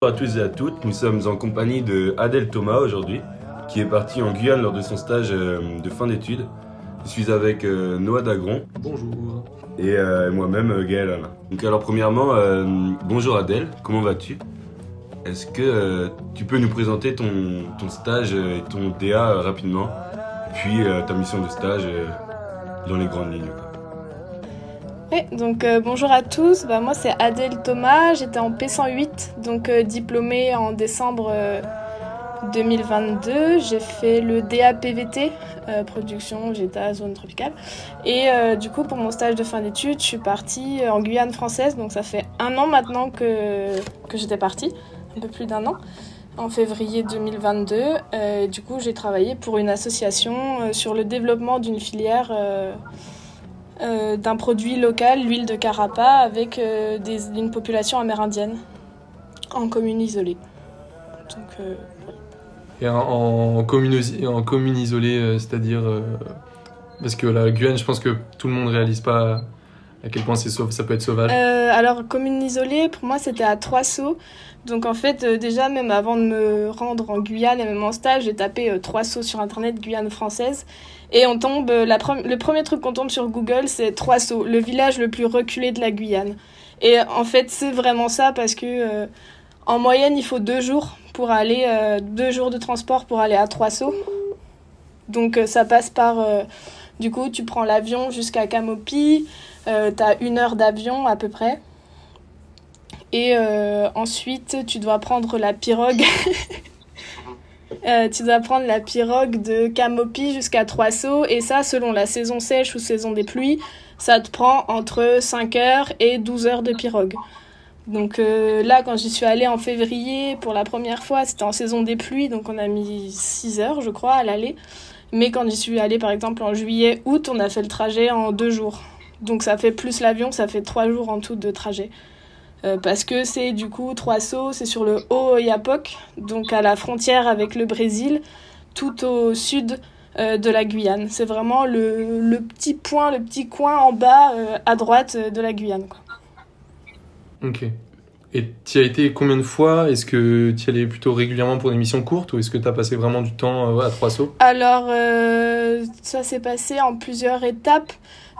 Bonjour à tous et à toutes, nous sommes en compagnie de Adèle Thomas aujourd'hui, qui est partie en Guyane lors de son stage euh, de fin d'études. Je suis avec euh, Noah Dagron. Bonjour. Et euh, moi-même, Gaël Alain. Donc alors premièrement, bonjour Adèle, comment vas-tu? Est-ce que tu peux nous présenter ton, ton stage et ton DA rapidement, puis ta mission de stage dans les grandes lignes donc euh, bonjour à tous. Bah, moi c'est Adèle Thomas, j'étais en P108, donc euh, diplômée en décembre 2022. Euh, J'ai fait le DAPVT, production Jeta zone tropicale. Et du coup pour mon stage de fin d'études, je suis partie en Guyane française, donc ça fait un an maintenant que, que j'étais partie, un peu plus d'un an en février 2022. du coup, j'ai travaillé pour une association sur le développement d'une filière euh, d'un produit local, l'huile de carapa, avec euh, une population amérindienne en commune isolée. Euh, Et en, commune, en commune isolée, c'est-à-dire. parce que la Guyane, je pense que tout le monde ne réalise pas à quel point ça peut être sauvage Alors, commune isolée, pour moi, c'était à trois sauts. Donc, en fait, déjà, même avant de me rendre en Guyane et même en stage, j'ai tapé trois sauts sur Internet, Guyane française. Et on tombe, la le premier truc qu'on tombe sur Google, c'est Trois Sauts, le village le plus reculé de la Guyane. Et en fait, c'est vraiment ça parce que euh, en moyenne, il faut deux jours pour aller, euh, deux jours de transport pour aller à Trois Sauts. Donc euh, ça passe par, du coup, tu prends l'avion jusqu'à Camopi, tu as une heure d'avion à peu près. Et ensuite, tu dois prendre la pirogue Euh, tu dois prendre la pirogue de Camopi jusqu'à Trois et ça, selon la saison sèche ou saison des pluies, ça te prend entre 5 heures et 12 heures de pirogue. Donc euh, là, quand j'y suis allée en février pour la première fois, c'était en saison des pluies, donc on a mis 6 heures, je crois, à l'aller. Mais quand j'y suis allée, par exemple, en juillet, août, on a fait le trajet en 2 jours. Donc ça fait plus l'avion, ça fait 3 jours en tout de trajet. Euh, parce que c'est du coup trois sauts, c'est sur le Haut-Oyapoc, donc à la frontière avec le Brésil, tout au sud euh, de la Guyane. C'est vraiment le, le, petit point, le petit coin en bas euh, à droite de la Guyane. Quoi. Ok. Et tu as été combien de fois? Est-ce que tu y allais plutôt régulièrement pour des missions courtes ou est-ce que tu as passé vraiment du temps à trois sauts? Alors, ça s'est passé en plusieurs étapes.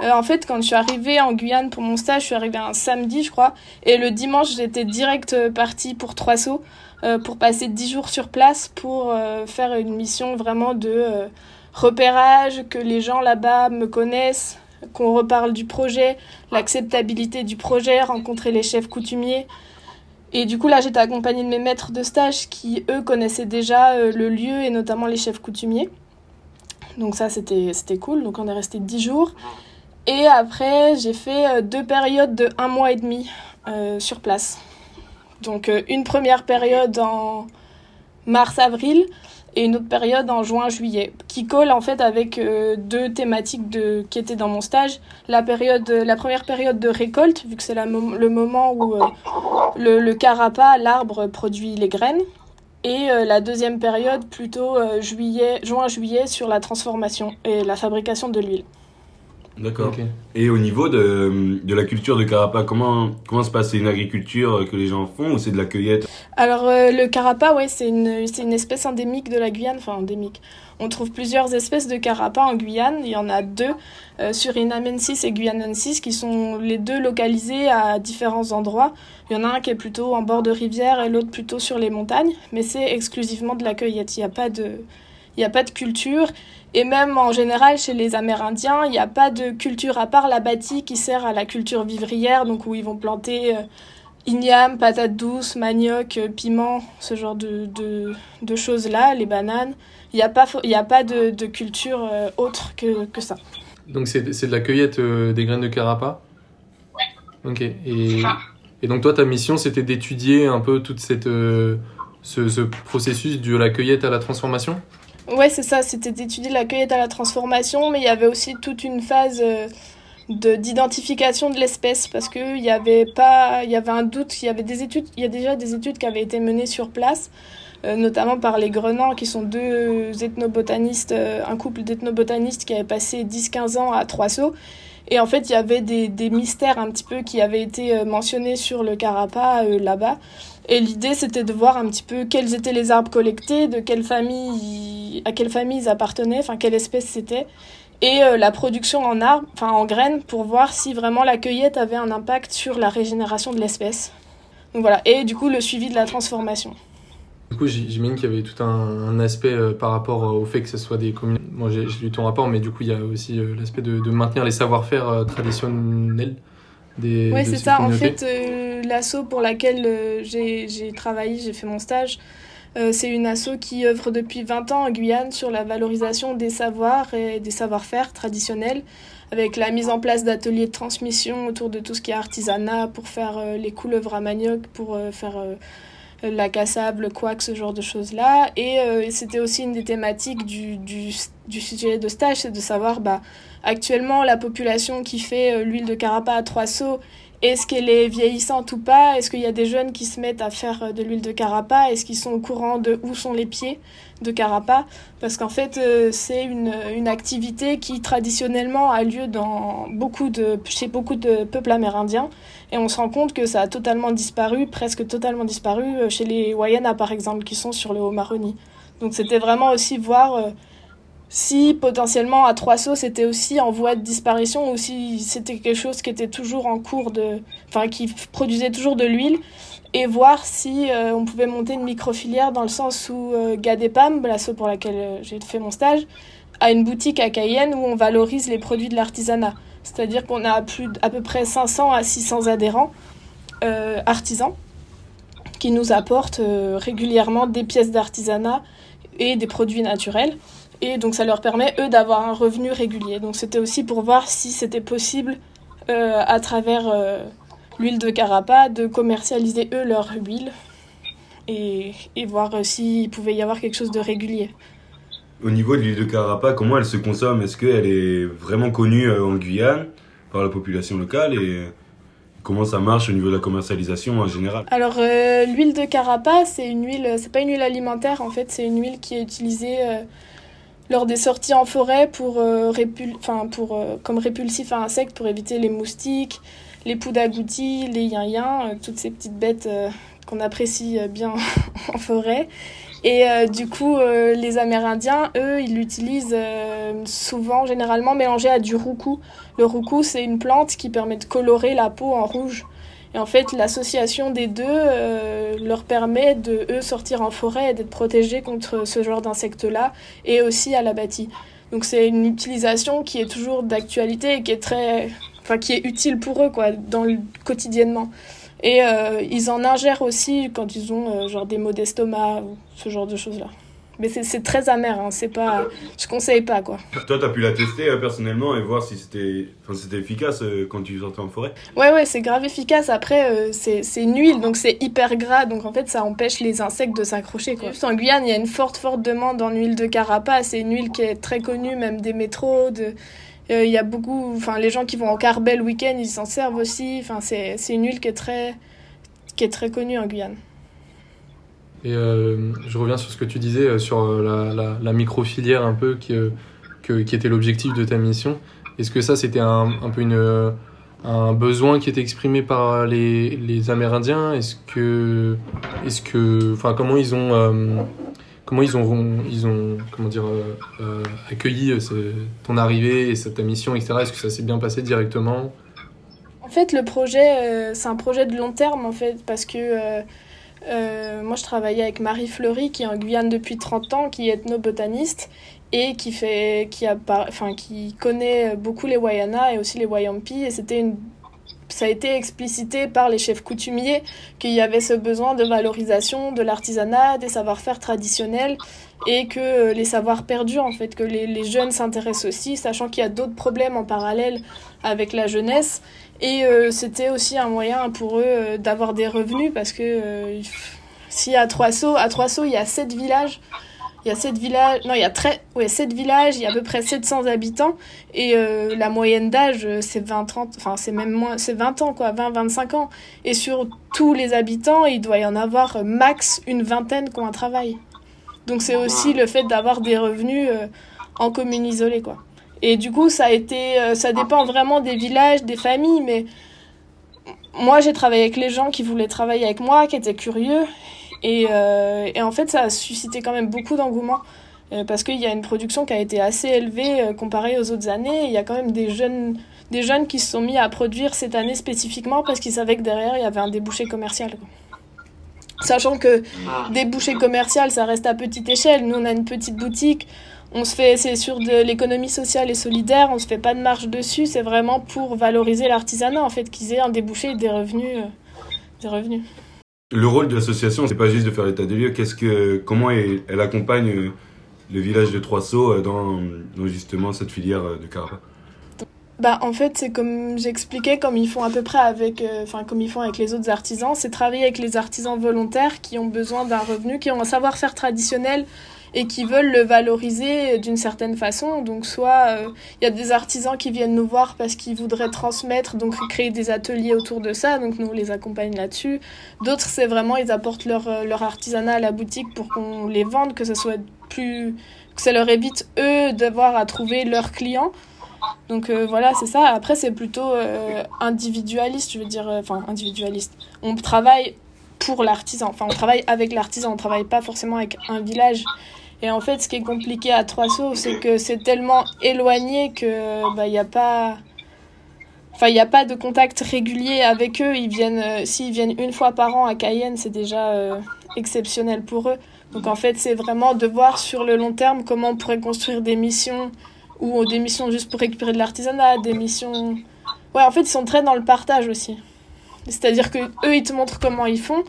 Euh, en fait, quand je suis arrivée en Guyane pour mon stage, je suis arrivée un samedi, je crois. Et le dimanche, j'étais direct euh, partie pour Trois Sauts euh, pour passer dix jours sur place pour faire une mission vraiment de repérage, que les gens là-bas me connaissent, qu'on reparle du projet, l'acceptabilité du projet, rencontrer les chefs coutumiers. Et du coup, là, j'étais accompagnée de mes maîtres de stage qui, eux, connaissaient déjà le lieu et notamment les chefs coutumiers. Donc ça, c'était cool. Donc on est resté dix jours. Et après, j'ai fait euh, deux périodes de un mois et demi euh, sur place. Donc euh, une première période en mars-avril et une autre période en juin-juillet, qui colle en fait avec deux thématiques qui étaient dans mon stage. La, période, la première période de récolte, vu que c'est le moment où le, le carapa, l'arbre, produit les graines. Et la deuxième période, plutôt juillet, juin-juillet, sur la transformation et la fabrication de l'huile. D'accord. Et au niveau de, de, la culture de Carapa, comment, comment se passe? C'est une agriculture que les gens font ou c'est de la cueillette? Alors, euh, le Carapa, ouais, c'est une, une espèce endémique de la Guyane, enfin endémique. On trouve plusieurs espèces de Carapa en Guyane. Il y en a deux, euh, Surinamensis et Guyanensis, qui sont les deux localisés à différents endroits. Il y en a un qui est plutôt en bord de rivière et l'autre plutôt sur les montagnes, mais c'est exclusivement de la cueillette. Il n'y a pas de il n'y a pas de culture. Et même en général, chez les Amérindiens, il n'y a pas de culture à part la bâtie qui sert à la culture vivrière, donc où ils vont planter euh, igname, patates douces, manioc, euh, piment, ce genre de, de, choses-là, les bananes. Il n'y a pas, il a pas de, de culture euh, autre que, que ça. Donc c'est de la cueillette des graines de carapa Ouais. Ok. Et, et donc toi, ta mission, c'était d'étudier un peu toute cette, ce, ce processus de la cueillette à la transformation? Ouais, c'est ça, c'était d'étudier la cueillette à la transformation, mais il y avait aussi toute une phase euh, de d'identification de l'espèce parce que il y avait pas il y avait un doute il y avait des études il y a déjà des études qui avaient été menées sur place euh, notamment par les Grenans qui sont deux ethnobotanistes euh, un couple d'ethnobotanistes qui avaient passé 10-15 ans à Trois Sauts et en fait il y avait des, des mystères un petit peu qui avaient été mentionnés sur le carapa là-bas Et l'idée, c'était de voir un petit peu quels étaient les arbres collectés, de quelle famille, à quelle famille ils appartenaient, enfin quelle espèce c'était, et euh, la production en arbres, enfin en graines, pour voir si vraiment la cueillette avait un impact sur la régénération de l'espèce. Donc voilà, et du coup le suivi de la transformation. Du coup, j'imagine qu'il y avait tout un, aspect euh, par rapport au fait que ce soit des communes. Moi, j'ai lu ton rapport, mais du coup, il y a aussi euh, l'aspect de, maintenir les savoir-faire traditionnels des. Oui, c'est ça. En fait, l'asso pour laquelle j'ai travaillé, j'ai fait mon stage, euh, c'est une asso qui œuvre depuis 20 ans en Guyane sur la valorisation des savoirs et des savoir-faire traditionnels, avec la mise en place d'ateliers de transmission autour de tout ce qui est artisanat pour faire euh, les couleuvres à manioc, pour euh, faire la cassable, le couac, ce genre de choses-là. Et c'était aussi une des thématiques du sujet de stage, c'est de savoir bah, actuellement la population qui fait l'huile de carapa à trois seaux est-ce qu'elle est vieillissante ou pas? Est-ce qu'il y a des jeunes qui se mettent à faire euh, de l'huile de carapa Est-ce qu'ils sont au courant de où sont les pieds de carapa Parce qu'en fait, euh, c'est une, une, activité qui traditionnellement a lieu dans beaucoup de, chez beaucoup de peuples amérindiens. Et on se rend compte que ça a totalement disparu, presque totalement disparu, euh, chez les Wayana par exemple, qui sont sur le Haut-Maroni. Donc c'était vraiment aussi voir si potentiellement à trois sauts c'était aussi en voie de disparition ou si c'était quelque chose qui était toujours en cours de enfin qui produisait toujours de l'huile et voir si euh, on pouvait monter une microfilière dans le sens où euh, Gadepam, l'assaut pour laquelle euh, j'ai fait mon stage, a une boutique à Cayenne où on valorise les produits de l'artisanat. C'est-à-dire qu'on a plus à peu près 500 à 600 adhérents artisans qui nous apportent régulièrement des pièces d'artisanat et des produits naturels. Et donc ça leur permet, eux, d'avoir un revenu régulier. Donc c'était aussi pour voir si c'était possible, euh, à travers euh, l'huile de carapa, de commercialiser, eux, leur huile. Et, et voir euh, s'il pouvait y avoir quelque chose de régulier. Au niveau de l'huile de carapa, comment elle se consomme? Est-ce qu'elle est vraiment connue en Guyane par la population locale? Et comment ça marche au niveau de la commercialisation en général? Alors l'huile de carapa, c'est une huile, c'est pas une huile alimentaire en fait, c'est une huile qui est utilisée lors des sorties en forêt pour, euh, pour euh, comme répulsif à insectes pour éviter les moustiques, les poux d'agoutis, les yin euh, toutes ces petites bêtes qu'on apprécie bien en forêt. Et du coup, les Amérindiens, eux, ils l'utilisent souvent, généralement mélangé à du roucou. Le roucou, c'est une plante qui permet de colorer la peau en rouge. Et en fait, l'association des deux euh, leur permet de, eux, sortir en forêt et d'être protégés contre ce genre d'insectes-là, et aussi à l'abattis. Donc c'est une utilisation qui est toujours d'actualité et qui est très... Enfin, qui est utile pour eux, quoi, dans le, quotidiennement. Et euh, ils en ingèrent aussi quand ils ont, euh, genre, des maux d'estomac ou ce genre de choses-là. Mais c'est très amer, hein. c'est pas, je conseille pas quoi. Toi, t'as pu la tester euh, personnellement et voir si c'était efficace euh, quand tu sortais en forêt Ouais, ouais, c'est grave efficace. Après, euh, c'est une huile, donc c'est hyper gras, donc en fait, ça empêche les insectes de s'accrocher. Quoi. En Guyane, il y a une forte, forte demande en huile de carapace. C'est une huile qui est très connue, même des métros. De... Il y a beaucoup, enfin, les gens qui vont en carbel week-end, ils s'en servent aussi. Enfin, c'est une huile qui est très, qui est très connue en Guyane. Et euh, je reviens sur ce que tu disais euh, sur euh, la, la, micro-filière un peu qui, qui était l'objectif de ta mission. Est-ce que ça, c'était un, un, peu une, un besoin qui était exprimé par les, les Amérindiens? Est-ce que, est-ce que, enfin, comment ils ont, comment ils ont, ils ont, comment dire, accueilli ton arrivée et ta mission, etc. Est-ce que ça s'est bien passé directement? En fait, le projet, c'est un projet de long terme, en fait, parce que euh, moi, je travaillais avec Marie Fleury, qui est en Guyane depuis 30 ans, qui est ethnobotaniste et qui, fait, qui, a, enfin, qui connaît beaucoup les Wayana et aussi les Wayampi. Et une ça a été explicité par les chefs coutumiers qu'il y avait ce besoin de valorisation de l'artisanat, des savoir-faire traditionnels et que les savoirs perdus, en fait, que les jeunes s'intéressent aussi, sachant qu'il y a d'autres problèmes en parallèle avec la jeunesse et euh, c'était aussi un moyen pour eux euh, d'avoir des revenus parce que euh, si à Trois à Trois il y a sept villages. Il y a sept villages, non, il y a très, ouais, sept villages, il y a à peu près 700 habitants et la moyenne d'âge c'est 20 30 enfin c'est même moins, c'est 20 ans quoi, 20 25 ans et sur tous les habitants, il doit y en avoir max une vingtaine qui ont un travail. Donc c'est aussi le fait d'avoir des revenus en commune isolée quoi. Et du coup, ça a été, euh, ça dépend vraiment des villages, des familles, mais moi, j'ai travaillé avec les gens qui voulaient travailler avec moi, qui étaient curieux. Et, euh, et en fait, ça a suscité quand même beaucoup d'engouement. Euh, parce qu'il y a une production qui a été assez élevée euh, comparée aux autres années. Il y a quand même des jeunes, des jeunes qui se sont mis à produire cette année spécifiquement parce qu'ils savaient que derrière, il y avait un débouché commercial. Sachant que débouché commercial, ça reste à petite échelle. Nous, on a une petite boutique. On se fait, c'est sur de l'économie sociale et solidaire, on se fait pas de marge dessus, c'est vraiment pour valoriser l'artisanat, en fait, qu'ils aient un débouché et des revenus. des revenus. Le rôle de l'association, c'est pas juste de faire l'état des lieux. Qu'est-ce que, comment elle, elle accompagne euh, le village de Trois Sceaux euh, dans, dans justement cette filière euh, de Carapa bah, en fait, c'est comme j'expliquais, comme ils font à peu près avec, enfin, comme ils font avec les autres artisans, c'est travailler avec les artisans volontaires qui ont besoin d'un revenu, qui ont un savoir-faire traditionnel et qui veulent le valoriser d'une certaine façon. Donc soit il euh, y a des artisans qui viennent nous voir parce qu'ils voudraient transmettre, donc créer des ateliers autour de ça, donc nous on les accompagne là-dessus. D'autres c'est vraiment ils apportent leur, euh, leur artisanat à la boutique pour qu'on les vende, que ça soit plus que ça leur évite eux d'avoir à trouver leurs clients. Donc euh, voilà, c'est ça. Après, c'est plutôt individualiste, je veux dire, enfin individualiste. On travaille pour l'artisan, enfin on travaille avec l'artisan, on travaille pas forcément avec un village. Et en fait, ce qui est compliqué à Trois Sceaux, c'est que c'est tellement éloigné que bah y a pas Enfin, il n'y a pas de contact régulier avec eux. Ils viennent, euh, s'ils viennent une fois par an à Cayenne, c'est déjà euh, exceptionnel pour eux. Donc en fait, c'est vraiment de voir sur le long terme comment on pourrait construire des missions ou des missions juste pour récupérer de l'artisanat, des missions. Ouais, en fait, ils sont très dans le partage aussi. C'est-à-dire que eux, ils te montrent comment ils font,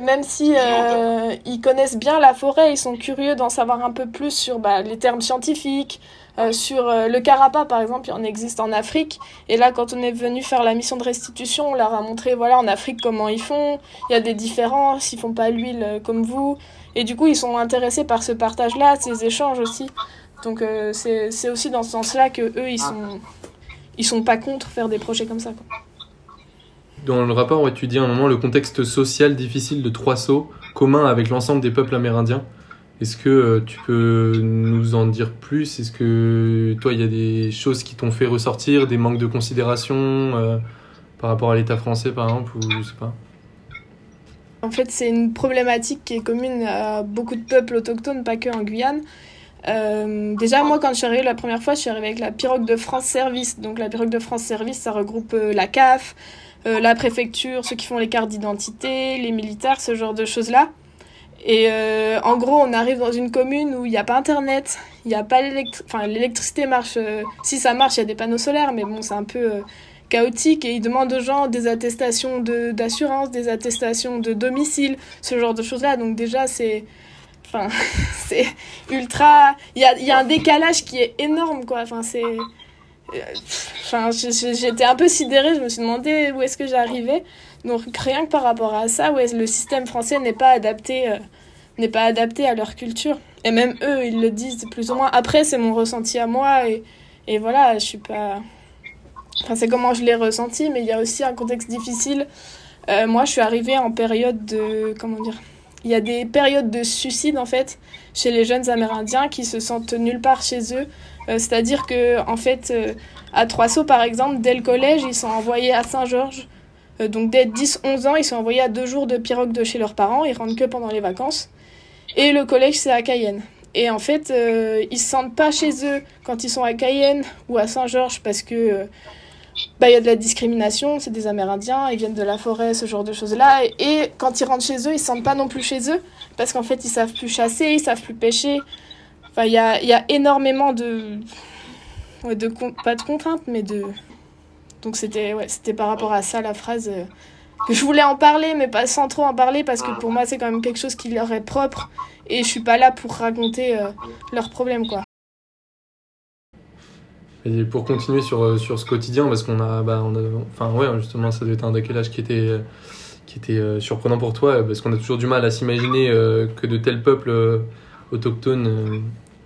même si euh, ils connaissent bien la forêt, ils sont curieux d'en savoir un peu plus sur bah, les termes scientifiques, euh, sur euh, le carapa par exemple, il en existe en Afrique. Et là, quand on est venu faire la mission de restitution, on leur a montré voilà en Afrique comment ils font. Il y a des différences, ils font pas l'huile comme vous. Et du coup, ils sont intéressés par ce partage-là, ces échanges aussi. Donc c'est aussi dans ce sens-là que eux, ils sont ils sont pas contre faire des projets comme ça. Quoi. Dans le rapport, tu dis à un moment le contexte social difficile de Trois Sceaux, commun avec l'ensemble des peuples amérindiens. Est-ce que euh, tu peux nous en dire plus? Est-ce que toi, il y a des choses qui t'ont fait ressortir, des manques de considération euh, par rapport à l'État français, par exemple, ou je pas? En fait, c'est une problématique qui est commune à beaucoup de peuples autochtones, pas que en Guyane. Euh, déjà, moi, quand je suis arrivée la première fois, je suis arrivée avec la pirogue de France Service. Donc, la pirogue de France Service, ça regroupe la CAF, euh, la préfecture, ceux qui font les cartes d'identité, les militaires, ce genre de choses-là. Et euh, en gros, on arrive dans une commune où il n'y a pas internet, il n'y a pas l'électricité, marche, euh, si ça marche, il y a des panneaux solaires, mais bon, c'est un peu chaotique et ils demandent aux gens des attestations d'assurance, des attestations de domicile, ce genre de choses-là. Donc déjà, c'est... Enfin, c'est ultra... Il y a, y a un décalage qui est énorme, quoi. Enfin, c'est... Enfin, j'étais un peu sidérée, je me suis demandé où est-ce que j'arrivais. Donc rien que par rapport à ça, ouais, le système français n'est pas adapté, euh, pas adapté à leur culture. Et même eux, ils le disent plus ou moins. Après, c'est mon ressenti à moi et, et voilà, je suis pas. Enfin, c'est comment je l'ai ressenti, mais il y a aussi un contexte difficile. Euh, moi, je suis arrivée en période de comment dire. Il y a des périodes de suicide en fait chez les jeunes Amérindiens qui se sentent nulle part chez eux euh, c'est-à-dire que en fait, euh, à Trois par exemple, dès le collège, ils sont envoyés à Saint-Georges. Euh, donc dès 10-11 ans, ils sont envoyés à deux jours de pirogue de chez leurs parents. Ils rentrent que pendant les vacances. Et le collège, c'est à Cayenne. Et en fait, ils se sentent pas chez eux quand ils sont à Cayenne ou à Saint-Georges parce que bah, y a de la discrimination, c'est des Amérindiens, ils viennent de la forêt, ce genre de choses-là. Et, quand ils rentrent chez eux, ils se sentent pas non plus chez eux parce qu'en fait, ils savent plus chasser, ils savent plus pêcher. Enfin, il y a, énormément de. pas de contraintes, mais de. Donc c'était ouais, par rapport à ça la phrase. Euh, que je voulais en parler, mais pas sans trop en parler, parce que pour moi, c'est quand même quelque chose qui leur est propre. Et je suis pas là pour raconter euh, leurs problèmes, quoi. Pour continuer sur, euh, sur ce quotidien, parce qu'on a, bah, enfin ouais, justement, ça devait être un décalage qui était, qui était surprenant pour toi, parce qu'on a toujours du mal à s'imaginer que de tels peuples autochtones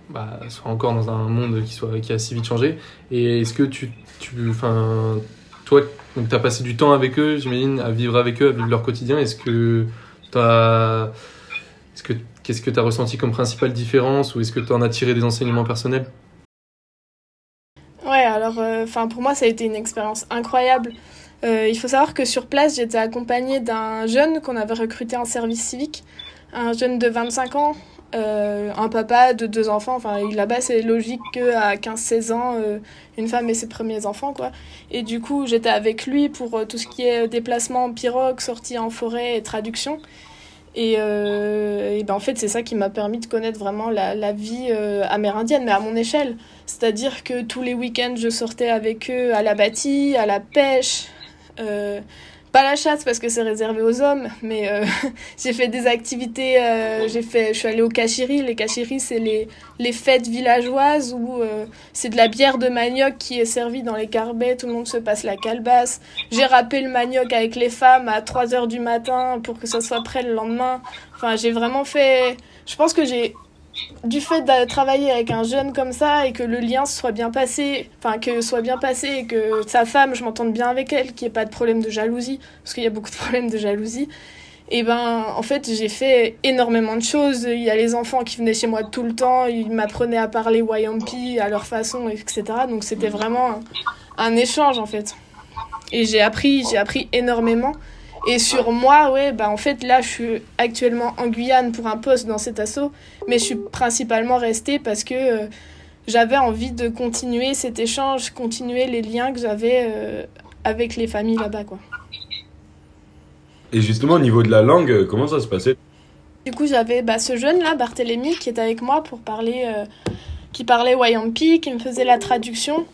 bah, soit encore dans un monde qui, soit, qui a si vite changé. Et est-ce que tu, tu enfin, toi, tu as passé du temps avec eux, j'imagine, à vivre avec eux, à vivre leur quotidien. Est-ce que tu as. Est-ce que, qu'est-ce que tu as ressenti comme principale différence ou est-ce que tu en as tiré des enseignements personnels? Ouais, alors, euh, pour moi, ça a été une expérience incroyable. Euh, il faut savoir que sur place, j'étais accompagnée d'un jeune qu'on avait recruté en service civique, un jeune de 25 ans, euh, un papa de deux enfants. Enfin, là-bas, c'est logique qu'à 15-16 ans, euh, une femme ait ses premiers enfants, quoi. Et du coup, j'étais avec lui pour tout ce qui est déplacement en pirogue, sortie en forêt et traduction. Et, ben, en fait, c'est ça qui m'a permis de connaître vraiment la, la vie amérindienne, mais à mon échelle. C'est-à-dire que tous les week-ends, je sortais avec eux à la bâtie, à la pêche, euh, pas la chasse parce que c'est réservé aux hommes, mais euh, j'ai fait des activités. Euh, j'ai fait, je suis allée au Kachiri. Les Kachiri, c'est les, les fêtes villageoises où c'est de la bière de manioc qui est servie dans les carbets. Tout le monde se passe la calebasse. J'ai râpé le manioc avec les femmes à 3 heures du matin pour que ça soit prêt le lendemain. Enfin, j'ai vraiment fait. Je pense que j'ai du fait de travailler avec un jeune comme ça et que le lien soit bien passé, enfin que soit bien passé et que sa femme, je m'entende bien avec elle, qu'il n'y ait pas de problème de jalousie, parce qu'il y a beaucoup de problèmes de jalousie, et ben en fait j'ai fait énormément de choses. Il y a les enfants qui venaient chez moi tout le temps, ils m'apprenaient à parler Wayampi à leur façon, etc. Donc c'était vraiment un, un échange en fait. Et j'ai appris, j'ai appris énormément. Et sur moi, ouais, bah en fait, là, je suis actuellement en Guyane pour un poste dans cet assaut, mais je suis principalement restée parce que euh, j'avais envie de continuer cet échange, continuer les liens que j'avais euh, avec les familles là-bas, quoi. Et justement, au niveau de la langue, euh, comment ça se passait? Du coup, j'avais bah, ce jeune-là, Barthélemy, qui était avec moi pour parler, qui parlait Wayampi, qui me faisait la traduction.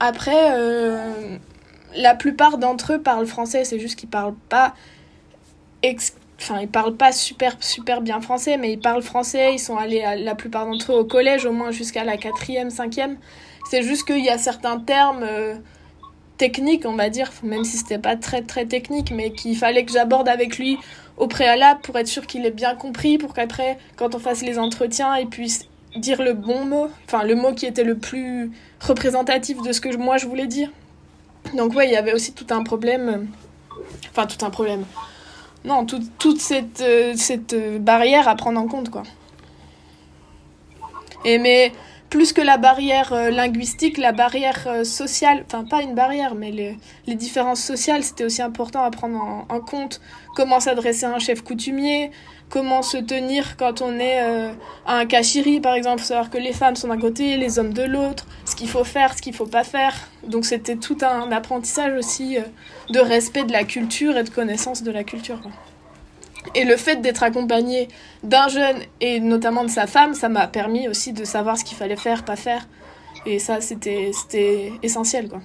Après, la plupart d'entre eux parlent français, c'est juste qu'ils parlent pas. Enfin, ils parlent pas super, super bien français, mais ils parlent français. Ils sont allés, la plupart d'entre eux, au collège, au moins jusqu'à la quatrième, cinquième. C'est juste qu'il y a certains termes euh, techniques, on va dire, même si c'était pas très, très technique, mais qu'il fallait que j'aborde avec lui au préalable pour être sûr qu'il ait bien compris, pour qu'après, quand on fasse les entretiens, il puisse dire le bon mot, enfin, le mot qui était le plus représentatif de ce que moi je voulais dire. Donc ouais, il y avait aussi tout un problème. Enfin, tout un problème. Non, toute cette, euh, cette euh, barrière à prendre en compte, quoi. Et mais plus que la barrière euh, linguistique, la barrière sociale, enfin pas une barrière, mais les, différences sociales, c'était aussi important à prendre en, compte. Comment s'adresser à un chef coutumier, comment se tenir quand on est euh, à un kashiri, par exemple. savoir que les femmes sont d'un côté, les hommes de l'autre, ce qu'il faut faire, ce qu'il faut pas faire. Donc c'était tout un apprentissage aussi euh, de respect de la culture et de connaissance de la culture. Et le fait d'être accompagné d'un jeune et notamment de sa femme, ça m'a permis aussi de savoir ce qu'il fallait faire, pas faire. Et ça, c'était essentiel. Quoi.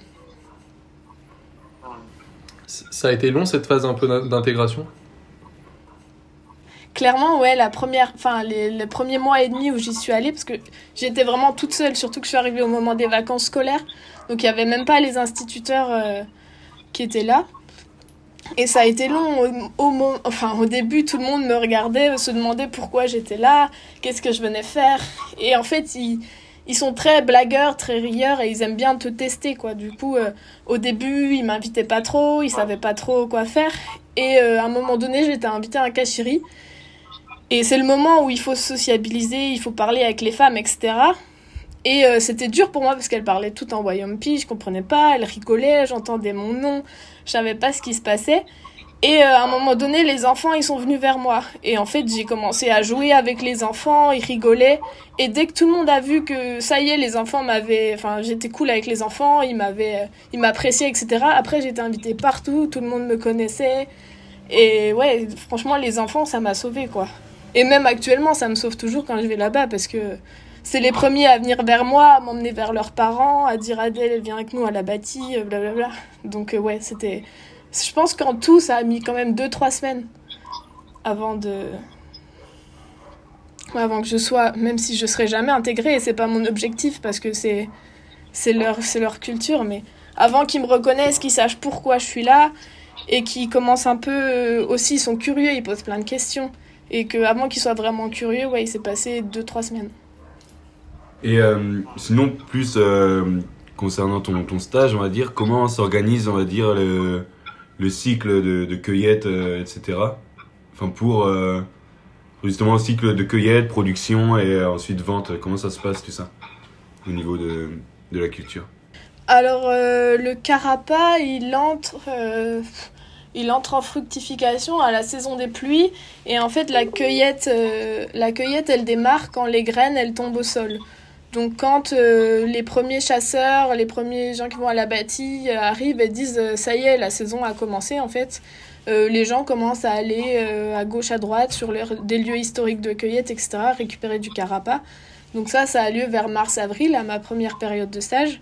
Ça a été long cette phase un peu d'intégration? Clairement, ouais, la première, enfin, les, premiers mois et demi où j'y suis allée, parce que j'étais vraiment toute seule, surtout que je suis arrivée au moment des vacances scolaires. Donc, il n'y avait même pas les instituteurs euh, qui étaient là. Et ça a été long. Au, enfin, au début, tout le monde me regardait, se demandait pourquoi j'étais là, qu'est-ce que je venais faire. Et en fait, ils, ils sont très blagueurs, très rieurs et ils aiment bien te tester, quoi. Du coup, euh, au début, ils m'invitaient pas trop, ils savaient pas trop quoi faire. Et euh, à un moment donné, j'étais invitée à un cachiri. Et c'est le moment où il faut sociabiliser, il faut parler avec les femmes, etc. Et euh, c'était dur pour moi parce qu'elle parlait tout en Wayampi, je comprenais pas, elle rigolait, j'entendais mon nom, je savais pas ce qui se passait. Et euh, à un moment donné, les enfants, ils sont venus vers moi. Et en fait, j'ai commencé à jouer avec les enfants, ils rigolaient. Et dès que tout le monde a vu que ça y est, les enfants m'avaient... Enfin, j'étais cool avec les enfants, ils m'avaient... Ils m'appréciaient, etc. Après, j'étais invitée partout, tout le monde me connaissait. Et ouais, franchement, les enfants, ça m'a sauvé quoi. Et même actuellement, ça me sauve toujours quand je vais là-bas parce que c'est les premiers à venir vers moi, à m'emmener vers leurs parents, à dire Adèle, viens avec nous à la bâtie, euh, blablabla. Donc, euh, ouais, c'était. Je pense qu'en tout, ça a mis quand même 2-3 semaines avant de. Avant que je sois. Même si je serai jamais intégrée, et c'est pas mon objectif parce que c'est. C'est leur, leur culture, mais avant qu'ils me reconnaissent, qu'ils sachent pourquoi je suis là, et qu'ils commencent un peu euh, aussi, ils sont curieux, ils posent plein de questions. Et qu'avant qu'il soit vraiment curieux, ouais, il s'est passé 2-3 semaines. Et euh, sinon, plus euh, concernant ton, stage, on va dire, comment s'organise, on va dire, le, le cycle de, cueillette, euh, etc. Enfin, pour justement le cycle de cueillette, production et ensuite vente, comment ça se passe tout ça au niveau de, de la culture? Alors, le carapa, il entre, il entre en fructification à la saison des pluies. Et en fait, la cueillette, la cueillette, elle démarre quand les graines, elles tombent au sol. Donc, quand les premiers chasseurs, les premiers gens qui vont à la bâtie arrivent et disent ça y est, la saison a commencé, en fait, les gens commencent à aller à gauche, à droite sur des lieux historiques de cueillette, etc., récupérer du carapa. Donc, ça, ça a lieu vers mars-avril, à ma première période de stage.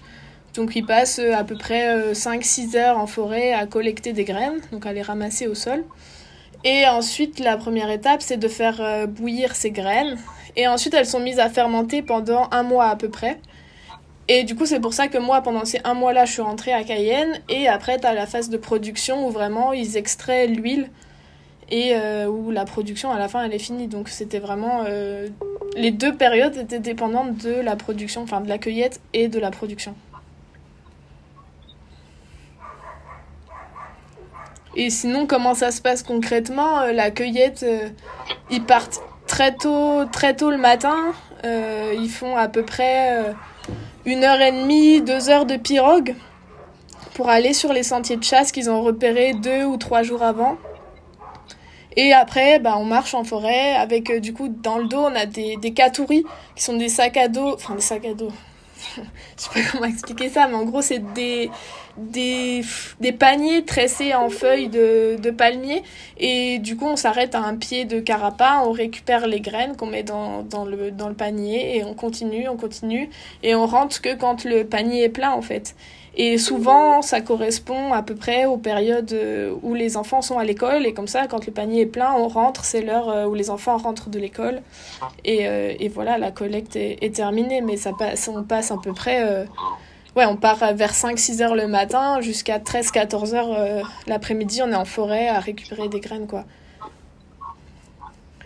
Donc ils passent euh, à peu près 5-6 euh, heures en forêt à collecter des graines, donc à les ramasser au sol. Et ensuite, la première étape, c'est de faire euh, bouillir ces graines. Et ensuite, elles sont mises à fermenter pendant un mois à peu près. Et du coup, c'est pour ça que moi, pendant ces un mois-là, je suis rentrée à Cayenne. Et après, tu as la phase de production où vraiment ils extraient l'huile et où la production, à la fin, elle est finie. Donc c'était vraiment... les deux périodes étaient dépendantes de la production, enfin de la cueillette et de la production. Et sinon, comment ça se passe concrètement euh, La cueillette, euh, ils partent très tôt, très tôt le matin. Euh, ils font à peu près une heure et demie, deux heures de pirogue pour aller sur les sentiers de chasse qu'ils ont repérés deux ou trois jours avant. Et après, bah, on marche en forêt avec, du coup, dans le dos, on a des, des katouris qui sont des sacs à dos, enfin des sacs à dos, je sais pas comment expliquer ça, mais en gros, c'est des, des, des paniers tressés en feuilles de, de palmier. Et du coup, on s'arrête à un pied de carapa, on récupère les graines qu'on met dans, dans, le, dans le panier et on continue, on continue. Et on rentre que quand le panier est plein, en fait. Et souvent, ça correspond à peu près aux périodes euh, où les enfants sont à l'école. Et comme ça, quand le panier est plein, on rentre. C'est l'heure euh, où les enfants rentrent de l'école. Et, euh, voilà, la collecte est, terminée. Mais on passe à peu près... ouais, on part vers 5-6 heures le matin jusqu'à 13-14 heures l'après-midi. On est en forêt à récupérer des graines.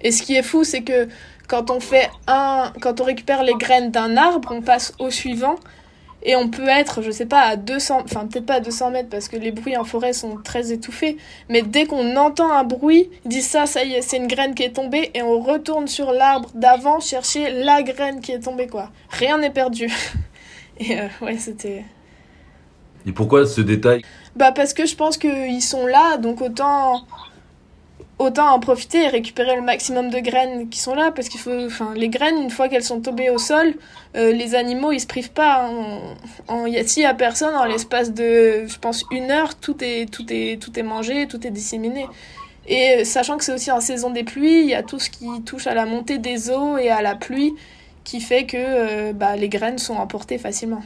Et ce qui est fou, c'est que quand on fait un... Quand on récupère les graines d'un arbre, on passe au suivant et on peut être, je sais pas, à 200, enfin peut-être pas à 200 mètres parce que les bruits en forêt sont très étouffés, mais dès qu'on entend un bruit, dit ça, ça y est, c'est une graine qui est tombée et on retourne sur l'arbre d'avant chercher la graine qui est tombée, quoi. Rien n'est perdu. et euh, ouais, c'était. Et pourquoi ce détail? Bah parce que je pense qu'ils sont là, donc autant autant en profiter et récupérer le maximum de graines qui sont là parce qu'il faut enfin les graines une fois qu'elles sont tombées au sol euh, les animaux ils se privent pas en, y a s'il y a personne en l'espace de je pense une heure tout est tout est tout est mangé tout est disséminé. Et euh, sachant que c'est aussi en saison des pluies il y a tout ce qui touche à la montée des eaux et à la pluie qui fait que euh, bah, les graines sont emportées facilement.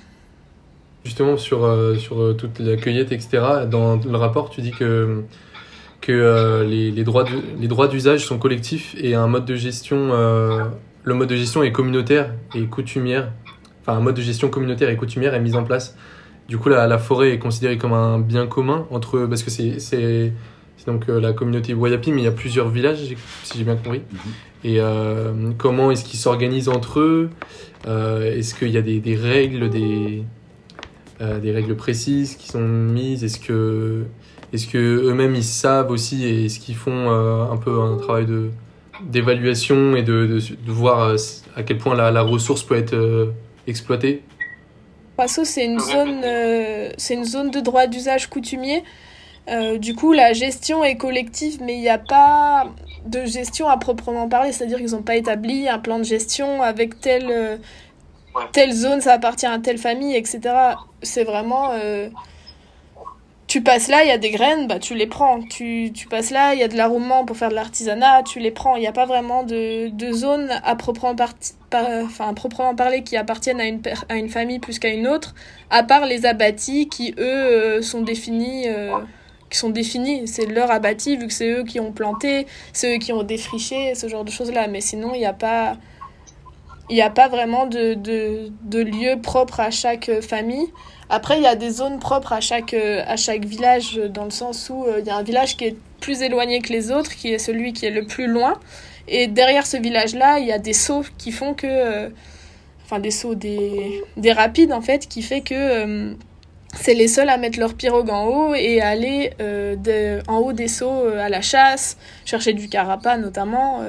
Justement sur sur toute la cueillette etc dans le rapport tu dis que que euh, les, les, droits les droits d'usage sont collectifs et un mode de gestion, euh, le mode de gestion est communautaire et coutumière. Enfin, un mode de gestion communautaire et coutumière est mis en place. Du coup, la, la forêt est considérée comme un bien commun entre parce que c'est donc euh, la communauté Wayapi, mais il y a plusieurs villages, si j'ai bien compris. Mhm. Et comment est-ce qu'ils s'organisent entre eux? Est-ce qu'il y a des, des règles, des, des règles précises qui sont mises? Est-ce que est-ce que eux-mêmes ils savent aussi et est-ce qu'ils font euh, un peu un travail de d'évaluation et de, de, de, voir euh, à quel point la, la ressource peut être euh, exploitée? Passo, c'est une zone, c'est une zone de droit d'usage coutumier. du coup, la gestion est collective, mais il n'y a pas de gestion à proprement parler. C'est-à-dire qu'ils n'ont pas établi un plan de gestion avec telle, telle zone, ça appartient à telle famille, etc. C'est vraiment tu passes là, il y a des graines, bah tu les prends. Tu, tu passes là, il y a de l'aromement pour faire de l'artisanat, tu les prends. Il n'y a pas vraiment de, de zone à proprement, parler qui appartiennent à une, à une famille plus qu'à une autre, à part les abattis qui, eux, euh, sont définis. Euh, qui sont définis, c'est leur abattis vu que c'est eux qui ont planté, c'est eux qui ont défriché, ce genre de choses-là. Mais sinon, il n'y a pas, il a pas vraiment de, de, de lieu propre à chaque famille. Après, il y a des zones propres à chaque, euh, à chaque village, dans le sens où euh, il y a un village qui est plus éloigné que les autres, qui est celui qui est le plus loin. Et derrière ce village-là, il y a des sauts qui font que. Euh, enfin, des sauts, des, des rapides, en fait, qui fait que. c'est les seuls à mettre leur pirogue en haut et aller de, en haut des sauts à la chasse, chercher du carapa notamment,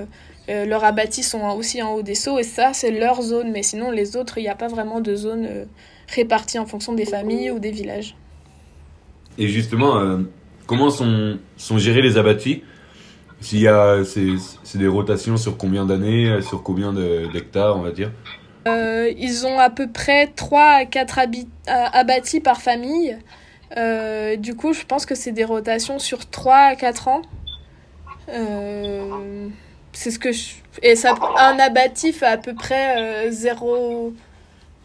Euh, leurs abattis sont aussi en haut des seaux et ça, c'est leur zone. Mais sinon, les autres, il n'y a pas vraiment de zone euh, répartie en fonction des familles ou des villages. Et justement, euh, comment sont, sont gérés les abattis? S'il y a, c'est des rotations sur combien d'années, sur combien d'hectares, on va dire? Ils ont à peu près 3 à 4 abattis par famille. du coup, je pense que c'est des rotations sur 3 à 4 ans. Euh, c'est ce que je... Et ça, un abatif à à peu près 0...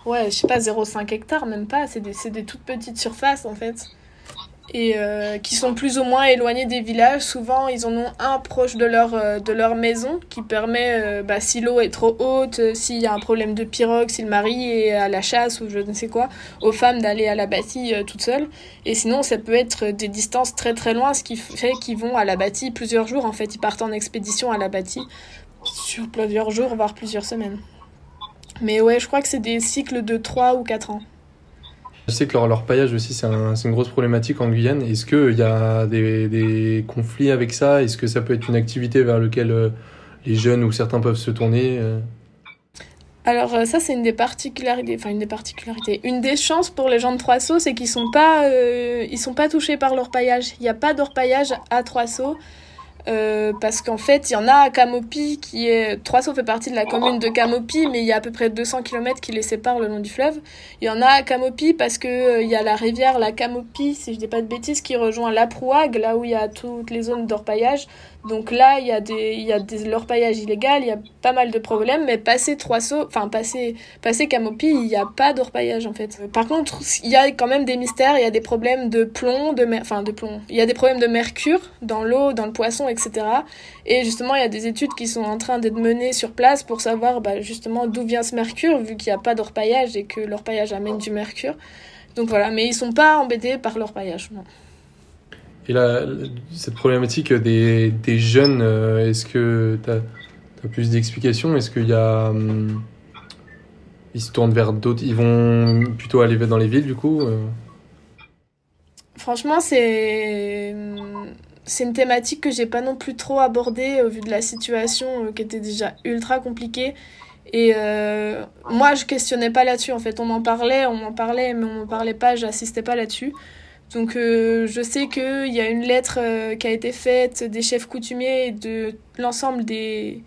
Ouais, je sais pas, 0,5 hectares, même pas. C'est des, des toutes petites surfaces, en fait et euh, qui sont plus ou moins éloignés des villages. Souvent, ils en ont un proche de leur, euh, de leur maison qui permet, euh, bah, si l'eau est trop haute, s'il y a un problème de pirogue, si le mari est à la chasse ou je ne sais quoi, aux femmes d'aller à la bâtie toute seule. Et sinon, ça peut être des distances très très loin, ce qui fait qu'ils vont à la bâtie plusieurs jours. En fait, ils partent en expédition à la bâtie sur plusieurs jours, voire plusieurs semaines. Mais ouais, je crois que c'est des cycles de 3 ou 4 ans. Je sais que leur, leur paillage aussi, c'est un, une grosse problématique en Guyane. Est-ce qu'il y a des, des, conflits avec ça? Est-ce que ça peut être une activité vers laquelle euh, les jeunes ou certains peuvent se tourner euh? alors euh, ça c'est une des particularités, enfin une des particularités. Une des chances pour les gens de Trois Sceaux, c'est qu'ils sont pas, ils sont pas touchés par l'orpaillage. Il n'y a pas d'orpaillage à Trois Sceaux. Euh, parce qu'en fait, il y en a à Camopi qui est. Trois-Sceaux fait partie de la commune de Camopi, mais il y a à peu près 200 km qui les séparent le long du fleuve. Il y en a à Camopi parce que euh, il y a la rivière, la Camopi, si je dis pas de bêtises, qui rejoint la Prouague, là où il y a toutes les zones d'orpaillage. Donc là, il y a des, il y a des l'orpaillage illégal, il y a pas mal de problèmes, mais passer trois sauts, enfin passer, passer Camopi, il n'y a pas d'orpaillage en fait. Par contre, il y a quand même des mystères, il y a des problèmes de plomb, de enfin de plomb, il y a des problèmes de mercure dans l'eau, dans le poisson, etc. Et justement, il y a des études qui sont en train d'être menées sur place pour savoir bah, justement d'où vient ce mercure, vu qu'il n'y a pas d'orpaillage et que l'orpaillage amène du mercure. Donc voilà, mais ils sont pas embêtés par l'orpaillage, non. Et là, cette problématique des, des jeunes, euh, est-ce que tu as, plus d'explications? Est-ce qu'il y a. Hum, ils se tournent vers d'autres. Ils vont plutôt aller dans les villes, du coup euh? Franchement, c'est. C'est une thématique que j'ai pas non plus trop abordée au vu de la situation euh, qui était déjà ultra compliquée. Et moi, je questionnais pas là-dessus. En fait, on m'en parlait, on m'en parlait, mais on m'en parlait pas, j'assistais pas là-dessus. Donc euh, je sais qu'il y a une lettre euh, qui a été faite des chefs coutumiers et de l'ensemble des,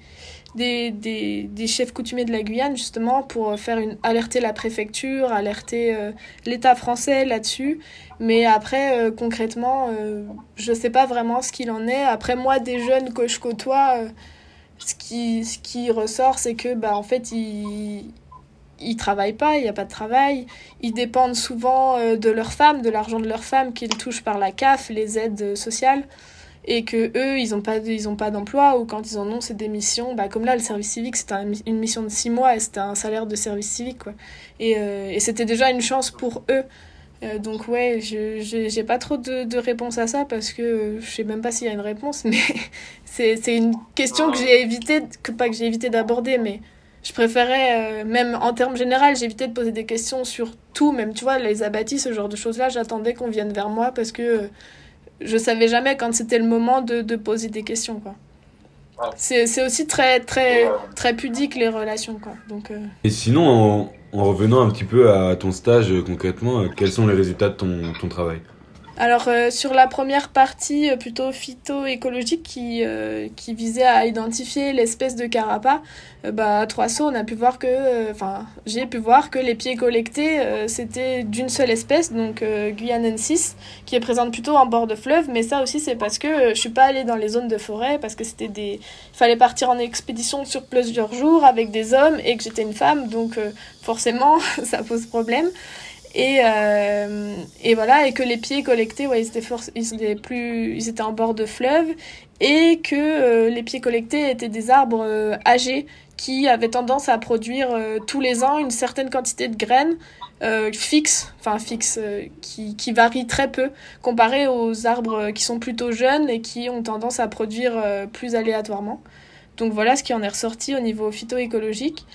des, chefs coutumiers de la Guyane justement pour faire une, alerter la préfecture, alerter euh, l'État français là-dessus. Mais après concrètement, je ne sais pas vraiment ce qu'il en est. Après moi, des jeunes que je côtoie, ce, qui, ce qui ressort c'est que bah, en fait ils ils travaillent pas, il n'y a pas de travail. Ils dépendent souvent euh, de leur femme, de l'argent de leur femme qu'ils touchent par la CAF, les aides sociales. Et que eux, ils n'ont pas, pas d'emploi, ou quand ils en ont, c'est des missions. Bah, comme là, le service civique, c'était une mission de six mois et c'était un salaire de service civique. Quoi. Et, euh, et c'était déjà une chance pour eux. Euh, donc, ouais, je n'ai pas trop de, de réponse à ça parce que je sais même pas s'il y a une réponse, mais c'est une question que j'ai évité, que pas que j'ai évité d'aborder, mais je préférais, euh, même en termes généraux, j'évitais de poser des questions sur tout, même tu vois, les abattis, ce genre de choses-là, j'attendais qu'on vienne vers moi parce que euh, je savais jamais quand c'était le moment de, de, poser des questions, quoi. C'est aussi très, très, très pudique les relations, quoi. Donc, euh, Et sinon, en, en, revenant un petit peu à ton stage concrètement, quels sont les résultats de ton, ton travail? Alors euh, sur la première partie euh, plutôt phyto-écologique qui, euh, qui visait à identifier l'espèce de carapa, bah, à Trois on a pu voir que, enfin j'ai pu voir que les pieds collectés c'était d'une seule espèce, donc guyanensis, qui est présente plutôt en bord de fleuve, mais ça aussi c'est parce que je suis pas allée dans les zones de forêt, parce que c'était des... Fallait partir en expédition sur plusieurs jours avec des hommes et que j'étais une femme, donc forcément ça pose problème. Et, euh, et voilà, et que les pieds collectés, ouais, ils, étaient ils, étaient plus, ils étaient en bord de fleuve, et que euh, les pieds collectés étaient des arbres euh, âgés qui avaient tendance à produire tous les ans une certaine quantité de graines fixes, enfin fixes, qui, qui varient très peu, comparé aux arbres qui sont plutôt jeunes et qui ont tendance à produire plus aléatoirement. Donc voilà ce qui en est ressorti au niveau phytoécologique.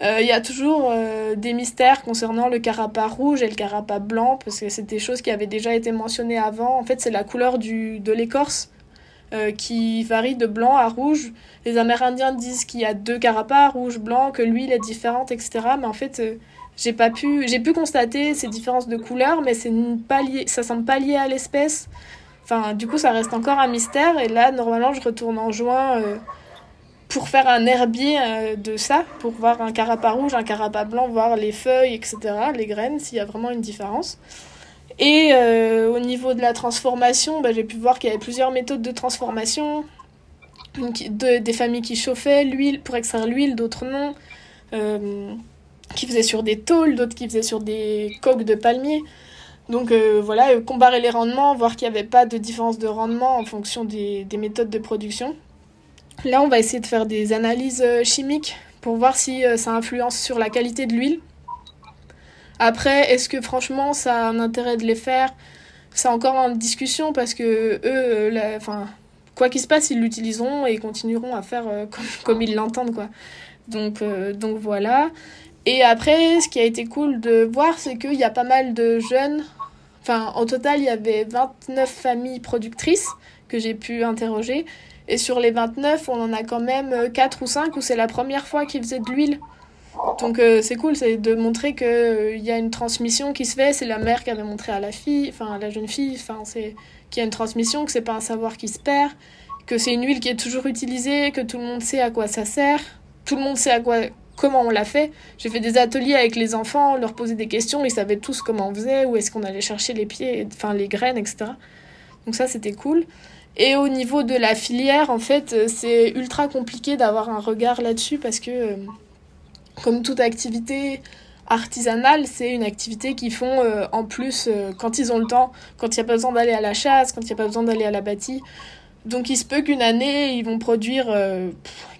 Il euh, y a toujours euh, des mystères concernant le carapat rouge et le carapat blanc, parce que c'est des choses qui avaient déjà été mentionnées avant. En fait, c'est la couleur du, de l'écorce qui varie de blanc à rouge. Les Amérindiens disent qu'il y a deux carapas, rouge, blanc, que l'huile est différente, etc. Mais en fait, j'ai pas pu, j'ai pu constater ces différences de couleur, mais c'est pas lié, ça semble pas lié à l'espèce. Enfin, du coup, ça reste encore un mystère. Et là, normalement, je retourne en juin pour faire un herbier euh, de ça, pour voir un carapas rouge, un carapas blanc, voir les feuilles, etc., les graines, s'il y a vraiment une différence. Et euh, au niveau de la transformation, bah, j'ai pu voir qu'il y avait plusieurs méthodes de transformation, de, des familles qui chauffaient l'huile pour extraire l'huile, d'autres non, euh, qui faisaient sur des tôles, d'autres qui faisaient sur des coques de palmier. Donc voilà, comparer les rendements, voir qu'il n'y avait pas de différence de rendement en fonction des méthodes de production. Là, on va essayer de faire des analyses euh, chimiques pour voir si euh, ça influence sur la qualité de l'huile. Après, est-ce que franchement ça a un intérêt de les faire? C'est encore en discussion parce que eux, euh, quoi qu'il se passe, ils l'utiliseront et continueront à faire comme, ils l'entendent. quoi. Donc, donc voilà. Et après, ce qui a été cool de voir, c'est qu'il y a pas mal de jeunes. Enfin, en total, il y avait 29 familles productrices que j'ai pu interroger. Et sur les 29, on en a quand même 4 euh, ou 5 où c'est la première fois qu'ils faisaient de l'huile. Donc euh, c'est cool, c'est de montrer qu'il euh, y a une transmission qui se fait. C'est la mère qui avait montré à la fille, enfin à la jeune fille, enfin c'est qu'il y a une transmission, que c'est pas un savoir qui se perd, que c'est une huile qui est toujours utilisée, que tout le monde sait à quoi ça sert, tout le monde sait à quoi comment on l'a fait. J'ai fait des ateliers avec les enfants, leur poser des questions, ils savaient tous comment on faisait, où est-ce qu'on allait chercher les pieds, enfin les graines, etc. Donc ça c'était cool. Et au niveau de la filière, en fait, euh, c'est ultra compliqué d'avoir un regard là-dessus parce que, euh, comme toute activité artisanale, c'est une activité qu'ils font euh, en plus quand ils ont le temps, quand il n'y a pas besoin d'aller à la chasse, quand il n'y a pas besoin d'aller à la bâtie. Donc il se peut qu'une année, ils vont produire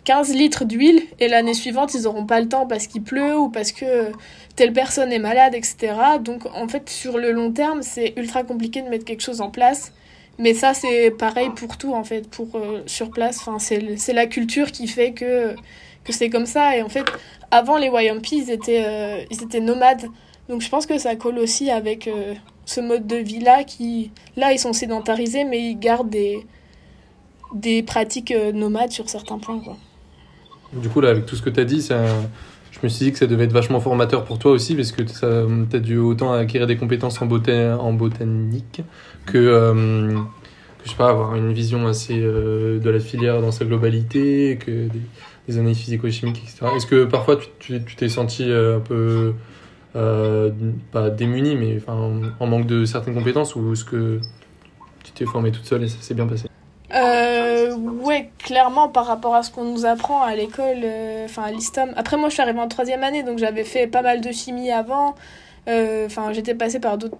15 litres d'huile et l'année suivante, ils n'auront pas le temps parce qu'il pleut ou parce que telle personne est malade, etc. Donc en fait, sur le long terme, c'est ultra compliqué de mettre quelque chose en place mais ça, c'est pareil pour tout, en fait, pour euh, sur place. Enfin, c'est la culture qui fait que, que c'est comme ça. Et en fait, avant, les Wayampi, ils étaient, euh, ils étaient nomades. Donc je pense que ça colle aussi avec euh, ce mode de vie-là qui... Là, ils sont sédentarisés, mais ils gardent des, des pratiques nomades sur certains points, quoi. Du coup, là, avec tout ce que tu as dit, ça, je me suis dit que ça devait être vachement formateur pour toi aussi, parce que tu as dû autant acquérir des compétences en, botanique que, euh, que, je sais pas, avoir une vision assez euh, de la filière dans sa globalité, que des, analyses physico-chimiques, etc. Est-ce que parfois tu t'es senti euh, un peu, pas démuni, mais en manque de certaines compétences, ou est-ce que tu t'es formé toute seule et ça s'est bien passé? Euh, ouais, clairement par rapport à ce qu'on nous apprend à l'école, enfin à l'ISTOM. Après, moi je suis arrivée en troisième année, donc j'avais fait pas mal de chimie avant. Enfin, j'étais passée par d'autres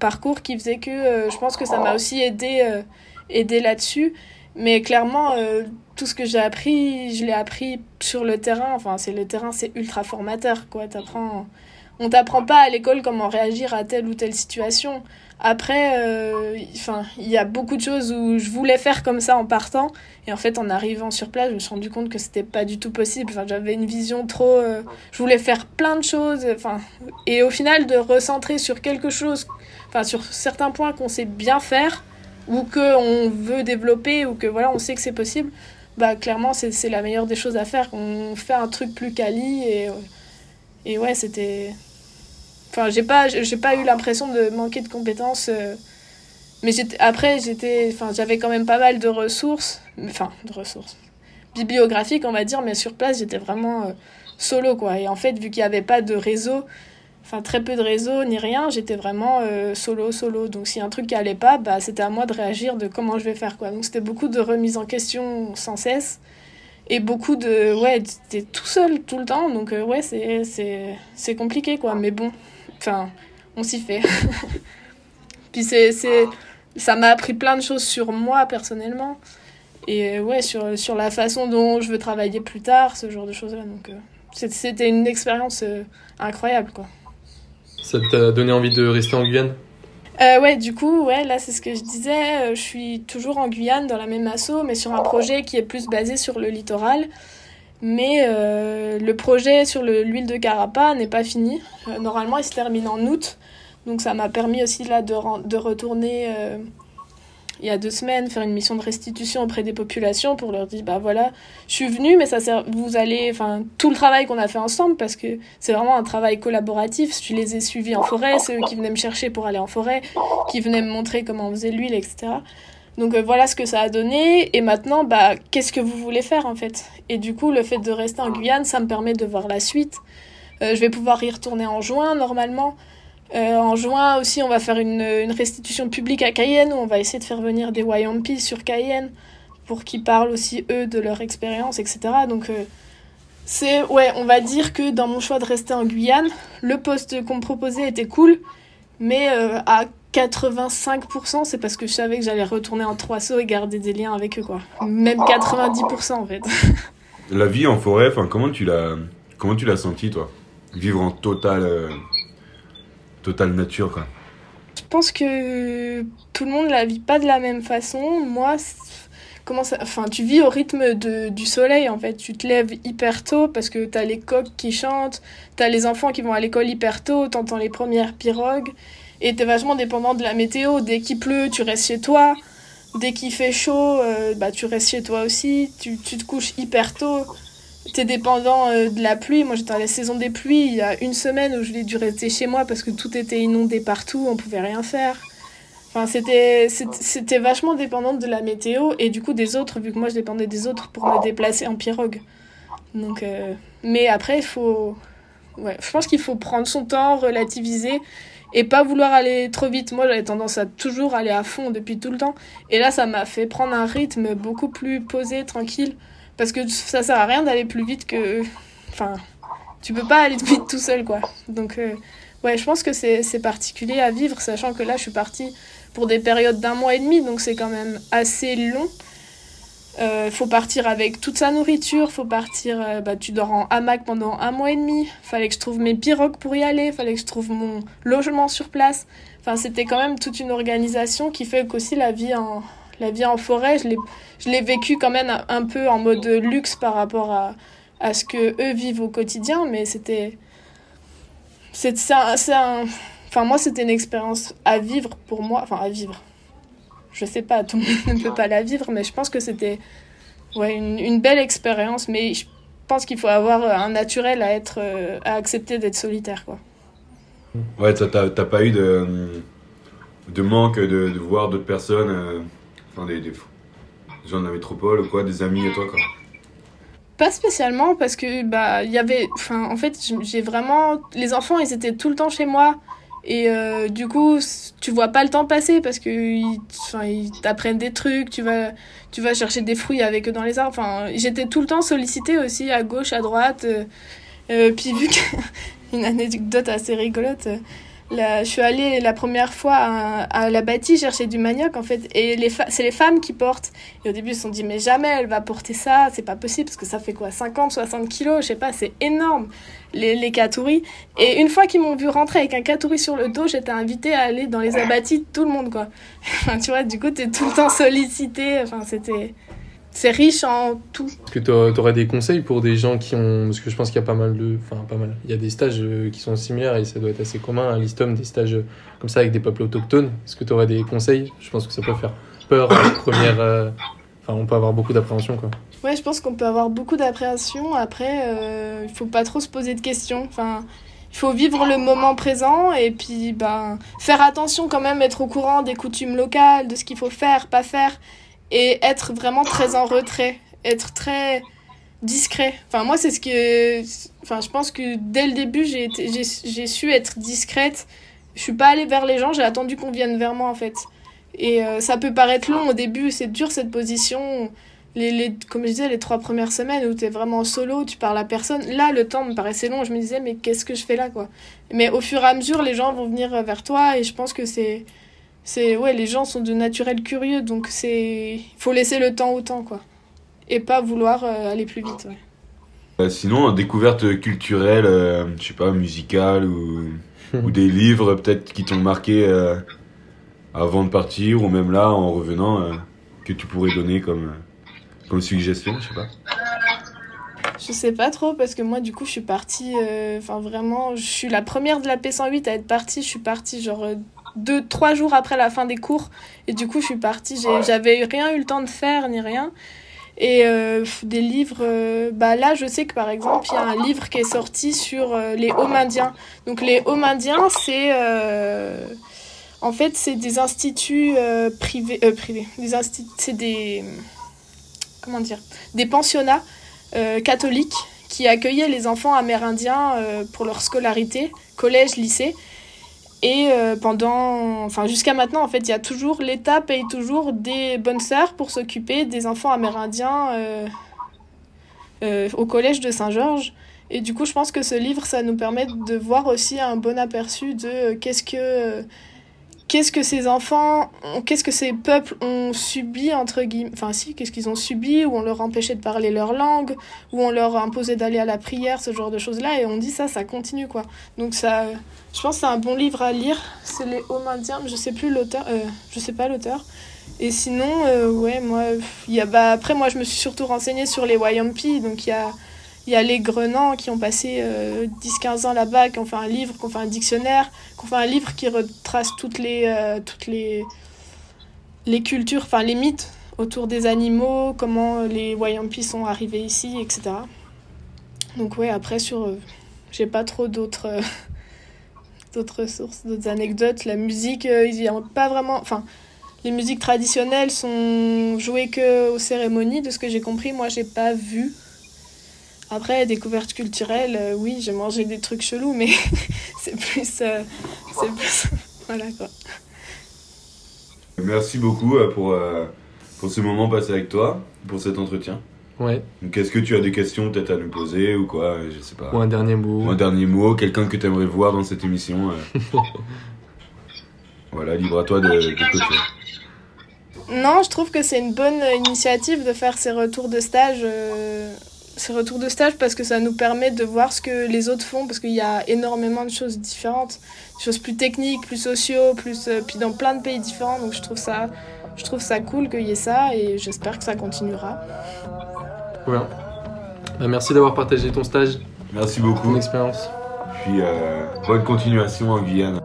parcours qui faisait que euh, je pense que ça m'a aussi aidé, euh, aidé là-dessus. Mais clairement, euh, tout ce que j'ai appris, je l'ai appris sur le terrain. Enfin, c'est le terrain, c'est ultra formateur, quoi. T'apprends... On t'apprend pas à l'école comment réagir à telle ou telle situation. Après, enfin, il y a beaucoup de choses où je voulais faire comme ça en partant, et en fait, en arrivant sur place, je me suis rendu compte que c'était pas du tout possible. Enfin, j'avais une vision trop. je voulais faire plein de choses, enfin, et au final, de recentrer sur quelque chose enfin sur certains points qu'on sait bien faire ou qu'on veut développer ou que voilà on sait que c'est possible bah clairement c'est la meilleure des choses à faire on fait un truc plus quali et et ouais c'était enfin j'ai pas j'ai pas eu l'impression de manquer de compétences euh, mais après j'étais enfin j'avais quand même pas mal de ressources enfin de ressources bibliographiques on va dire mais sur place j'étais vraiment euh, solo quoi. Et en fait vu qu'il n'y avait pas de réseau enfin très peu de réseau ni rien, j'étais vraiment euh, solo solo. Donc si un truc qui allait pas, bah c'était à moi de réagir de comment je vais faire quoi. Donc c'était beaucoup de remise en question sans cesse et beaucoup de ouais, t'es tout seul tout le temps. Donc euh, ouais, c'est c'est compliqué quoi, mais bon, enfin, on s'y fait. Puis c'est c'est ça m'a appris plein de choses sur moi personnellement et euh, ouais, sur sur la façon dont je veux travailler plus tard, ce genre de choses là donc c'était une expérience incroyable quoi. Ça t'a donné envie de rester en Guyane? Euh, ouais, du coup, ouais, là c'est ce que je disais. Euh, je suis toujours en Guyane dans la même asso, mais sur un projet qui est plus basé sur le littoral. Mais euh, le projet sur l'huile de Carapa n'est pas fini. Euh, normalement, il se termine en août. Donc ça m'a permis aussi là de, retourner il y a deux semaines, faire une mission de restitution auprès des populations pour leur dire, bah voilà, je suis venue, mais ça sert, vous allez, enfin, tout le travail qu'on a fait ensemble, parce que c'est vraiment un travail collaboratif. Je les ai suivis en forêt, c'est eux qui venaient me chercher pour aller en forêt, qui venaient me montrer comment on faisait l'huile, etc. Donc euh, voilà ce que ça a donné. Et maintenant, bah, qu'est-ce que vous voulez faire en fait? Et du coup, le fait de rester en Guyane, ça me permet de voir la suite. Euh, je vais pouvoir y retourner en juin normalement. Euh, en juin aussi, on va faire une, une, restitution publique à Cayenne où on va essayer de faire venir des Wayampi sur Cayenne pour qu'ils parlent aussi eux de leur expérience, etc. Donc c'est ouais, on va dire que dans mon choix de rester en Guyane, le poste qu'on me proposait était cool, mais à 85%, c'est parce que je savais que j'allais retourner en trois sauts et garder des liens avec eux, quoi. Même 90% en fait. La vie en forêt, comment tu l'as, comment tu l'as senti, toi? Vivre en totale, euh, totale nature, quoi. Je pense que tout le monde la vit pas de la même façon. Moi, comment ça, enfin, tu vis au rythme de, du soleil, en fait. Tu te lèves hyper tôt parce que t'as les coqs qui chantent, t'as les enfants qui vont à l'école hyper tôt, t'entends les premières pirogues. Et t'es vachement dépendant de la météo. Dès qu'il pleut, tu restes chez toi. Dès qu'il fait chaud, euh, bah, tu restes chez toi aussi. Tu, tu te couches hyper tôt. T'es dépendant euh, de la pluie. Moi, j'étais à la saison des pluies. Il y a une semaine où je l'ai dû rester chez moi parce que tout était inondé partout. On pouvait rien faire. Enfin, c'était, vachement dépendant de la météo et du coup des autres, vu que moi je dépendais des autres pour me déplacer en pirogue. Donc, euh, mais après, il faut. Ouais, je pense qu'il faut prendre son temps, relativiser et pas vouloir aller trop vite. Moi, j'avais tendance à toujours aller à fond depuis tout le temps. Et là, ça m'a fait prendre un rythme beaucoup plus posé, tranquille. Parce que ça sert à rien d'aller plus vite que. Enfin, tu peux pas aller vite tout seul, quoi. Donc, euh, ouais, je pense que c'est particulier à vivre, sachant que là, je suis partie pour des périodes d'un mois et demi, donc c'est quand même assez long. Euh, faut partir avec toute sa nourriture, faut partir, euh, bah, tu dors en hamac pendant un mois et demi. Fallait que je trouve mes pirogues pour y aller, fallait que je trouve mon logement sur place. Enfin, c'était quand même toute une organisation qui fait qu'aussi la vie en, la vie en forêt, je l'ai vécu quand même un peu en mode luxe par rapport à, à ce que eux vivent au quotidien, mais c'était. C'est un, un. Enfin, moi, c'était une expérience à vivre pour moi, enfin, à vivre je sais pas, tout le monde ne peut pas la vivre, mais je pense que c'était ouais, une, une, belle expérience. Mais je pense qu'il faut avoir un naturel à, être, euh, à accepter d'être solitaire. Quoi. Ouais, t'as pas eu de, de manque de, de voir d'autres personnes, euh, enfin des, des, gens de la métropole ou quoi, des amis et toi quoi? Pas spécialement parce que bah il y avait enfin en fait j'ai vraiment les enfants ils étaient tout le temps chez moi et euh, du coup, tu vois pas le temps passer parce que ils, ils t'apprennent des trucs, tu vas, tu vas chercher des fruits avec eux dans les arbres. Enfin, j'étais tout le temps sollicitée aussi à gauche, à droite. Euh, euh puis vu une anecdote assez rigolote, je suis allée la première fois à, la bâtie chercher du manioc en fait. Et c'est les femmes qui portent. Et au début ils se sont dit mais jamais elle va porter ça c'est pas possible parce que ça fait quoi 50 60 kilos je sais pas c'est énorme les, les katouris et une fois qu'ils m'ont vu rentrer avec un katouri sur le dos j'étais invitée à aller dans les abattis de tout le monde quoi. Tu vois du coup t'es tout le temps sollicité enfin c'était c'est riche en tout. Est-ce que tu aurais des conseils pour des gens qui ont. Parce que je pense qu'il y a pas mal de. Enfin, pas mal. Il y a des stages euh, qui sont similaires et ça doit être assez commun à l'ISTOM, des stages euh, comme ça avec des peuples autochtones. Est-ce que tu aurais des conseils? Je pense que ça peut faire peur à la première. Euh, enfin, on peut avoir beaucoup d'appréhension, quoi. Ouais, je pense qu'on peut avoir beaucoup d'appréhension. Après, euh, il faut pas trop se poser de questions. Enfin. Il faut vivre le moment présent et puis ben, faire attention quand même, être au courant des coutumes locales, de ce qu'il faut faire, pas faire et être vraiment très en retrait, être très discret. Enfin, moi, c'est ce que. Enfin, je pense que dès le début, j'ai, j'ai, su être discrète. Je suis pas allée vers les gens, j'ai attendu qu'on vienne vers moi, en fait. Et euh, ça peut paraître long au début, c'est dur cette position. Les, les, comme je disais, les trois premières semaines où tu es vraiment solo, tu parles à personne. Là, le temps me paraissait long, je me disais, mais qu'est-ce que je fais là, quoi? Mais au fur et à mesure, les gens vont venir vers toi et je pense que c'est c'est ouais les gens sont de naturel curieux donc c'est faut laisser le temps au temps quoi et pas vouloir euh, aller plus vite ouais. Euh, sinon découverte culturelle euh, je sais pas musicale ou, ou des livres peut-être qui t'ont marqué avant de partir ou même là en revenant que tu pourrais donner comme comme suggestion je sais pas je sais pas trop parce que moi du coup je suis partie enfin vraiment je suis la première de la P108 à être partie je suis partie genre deux, trois jours après la fin des cours. Et du coup, je suis partie. J'avais rien eu le temps de faire ni rien. Et euh, des livres, euh, bah là, je sais que par exemple, il y a un livre qui est sorti sur euh, les Homindiens. Donc, les Homindiens, c'est. euh, en fait, c'est des instituts privés. privés. Des c'est des. Comment dire Des pensionnats catholiques qui accueillaient les enfants amérindiens pour leur scolarité, collège, lycée. Et euh, pendant, enfin jusqu'à maintenant, en fait, il y a toujours, l'État paye toujours des bonnes sœurs pour s'occuper des enfants amérindiens euh, euh, au collège de Saint-Georges. Et du coup, je pense que ce livre, ça nous permet de voir aussi un bon aperçu de qu'est-ce que, qu'est-ce que ces enfants, qu'est-ce que ces peuples ont subi, entre guillemets, enfin si, qu'est-ce qu'ils ont subi, où on leur empêchait de parler leur langue, où on leur imposait d'aller à la prière, ce genre de choses-là, et on dit ça, ça continue, quoi. Donc ça, je pense que c'est un bon livre à lire. C'est les Homindiens, mais je sais plus l'auteur, euh, je sais pas l'auteur. Et sinon, euh, ouais, moi, bah, après, moi, je me suis surtout renseignée sur les Wayampi, donc il y a, il y a les Grenans qui ont passé euh, 10-15 ans là-bas, qui ont fait un livre, qui ont fait un dictionnaire, qui ont fait un livre qui retrace toutes les, euh, toutes les, les cultures, enfin les mythes autour des animaux, comment les Wayampi sont arrivés ici, etc. Donc ouais, après sur, euh, j'ai pas trop d'autres, euh, sources, d'autres anecdotes. La musique, euh, il y a pas vraiment, enfin les musiques traditionnelles sont jouées que aux cérémonies, de ce que j'ai compris. Moi, j'ai pas vu. Après, découverte culturelle, euh, oui, j'ai mangé des trucs chelous, mais c'est plus, euh, c'est plus, voilà quoi. Merci beaucoup euh, pour, euh, pour ce moment passé avec toi, pour cet entretien. Ouais. Donc, est-ce que tu as des questions peut-être à nous poser ou quoi Je sais pas. Ou un dernier mot. Ou un dernier mot, quelqu'un que tu aimerais voir dans cette émission. euh. voilà, libre à toi de. Non, je trouve que c'est une bonne initiative de faire ces retours de stage. euh, ces retours de stage parce que ça nous permet de voir ce que les autres font parce qu'il y a énormément de choses différentes, des choses plus techniques, plus sociaux, plus euh, puis dans plein de pays différents. Donc je trouve ça, je trouve ça cool qu'il y ait ça et j'espère que ça continuera. Bien. Bah, merci d'avoir partagé ton stage, Merci beaucoup. ton expérience. Puis euh, bonne continuation en Guyane.